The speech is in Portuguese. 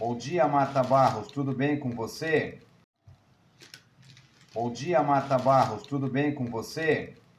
Bom dia, Marta Barros, tudo bem com você? Bom dia, Marta Barros, tudo bem com você?